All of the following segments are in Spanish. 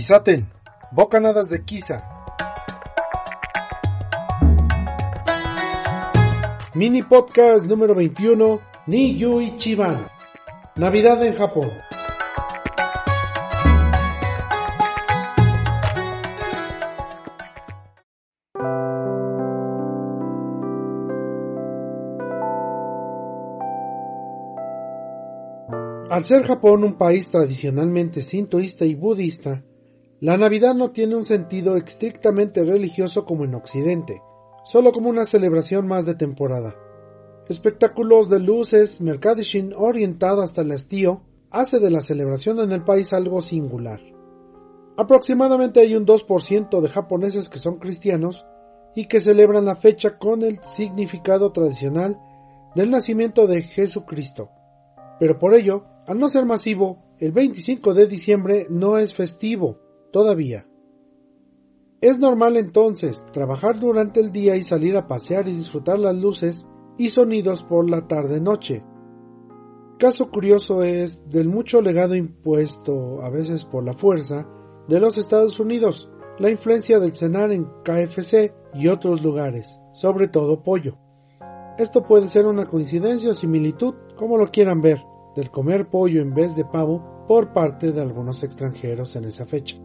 Kisaten, Bocanadas de Kisa. Mini podcast número 21, Ni Yui Chiban. Navidad en Japón. Al ser Japón un país tradicionalmente sintoísta y budista, la Navidad no tiene un sentido estrictamente religioso como en Occidente, solo como una celebración más de temporada. Espectáculos de luces, mercadishin orientado hasta el hastío, hace de la celebración en el país algo singular. Aproximadamente hay un 2% de japoneses que son cristianos y que celebran la fecha con el significado tradicional del nacimiento de Jesucristo. Pero por ello, al no ser masivo, el 25 de diciembre no es festivo, todavía. Es normal entonces trabajar durante el día y salir a pasear y disfrutar las luces y sonidos por la tarde-noche. Caso curioso es del mucho legado impuesto, a veces por la fuerza, de los Estados Unidos, la influencia del cenar en KFC y otros lugares, sobre todo pollo. Esto puede ser una coincidencia o similitud, como lo quieran ver del comer pollo en vez de pavo por parte de algunos extranjeros en esa fecha.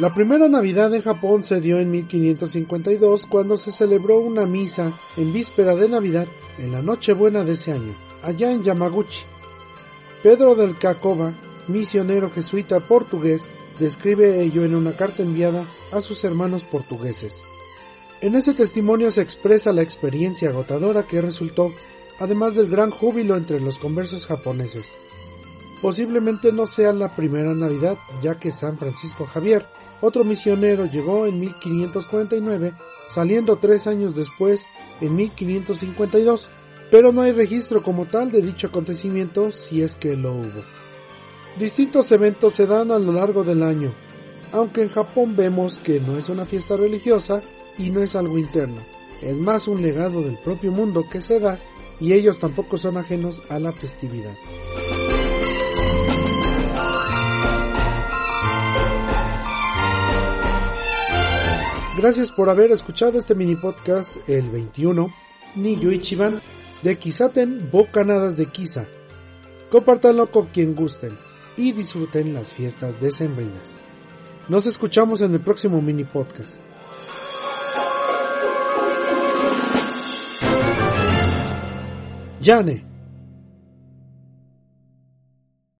La primera Navidad en Japón se dio en 1552 cuando se celebró una misa en víspera de Navidad en la Nochebuena de ese año, allá en Yamaguchi. Pedro del Cacoba, misionero jesuita portugués, describe ello en una carta enviada a sus hermanos portugueses. En ese testimonio se expresa la experiencia agotadora que resultó, además del gran júbilo entre los conversos japoneses. Posiblemente no sea la primera Navidad, ya que San Francisco Javier, otro misionero, llegó en 1549, saliendo tres años después, en 1552, pero no hay registro como tal de dicho acontecimiento si es que lo hubo. Distintos eventos se dan a lo largo del año, aunque en Japón vemos que no es una fiesta religiosa y no es algo interno, es más un legado del propio mundo que se da y ellos tampoco son ajenos a la festividad. Gracias por haber escuchado este mini podcast el 21, Niyo Ichiban, de Kisaten Bocanadas de Kisa. Compártanlo con quien gusten y disfruten las fiestas decembrinas. Nos escuchamos en el próximo mini podcast. Yane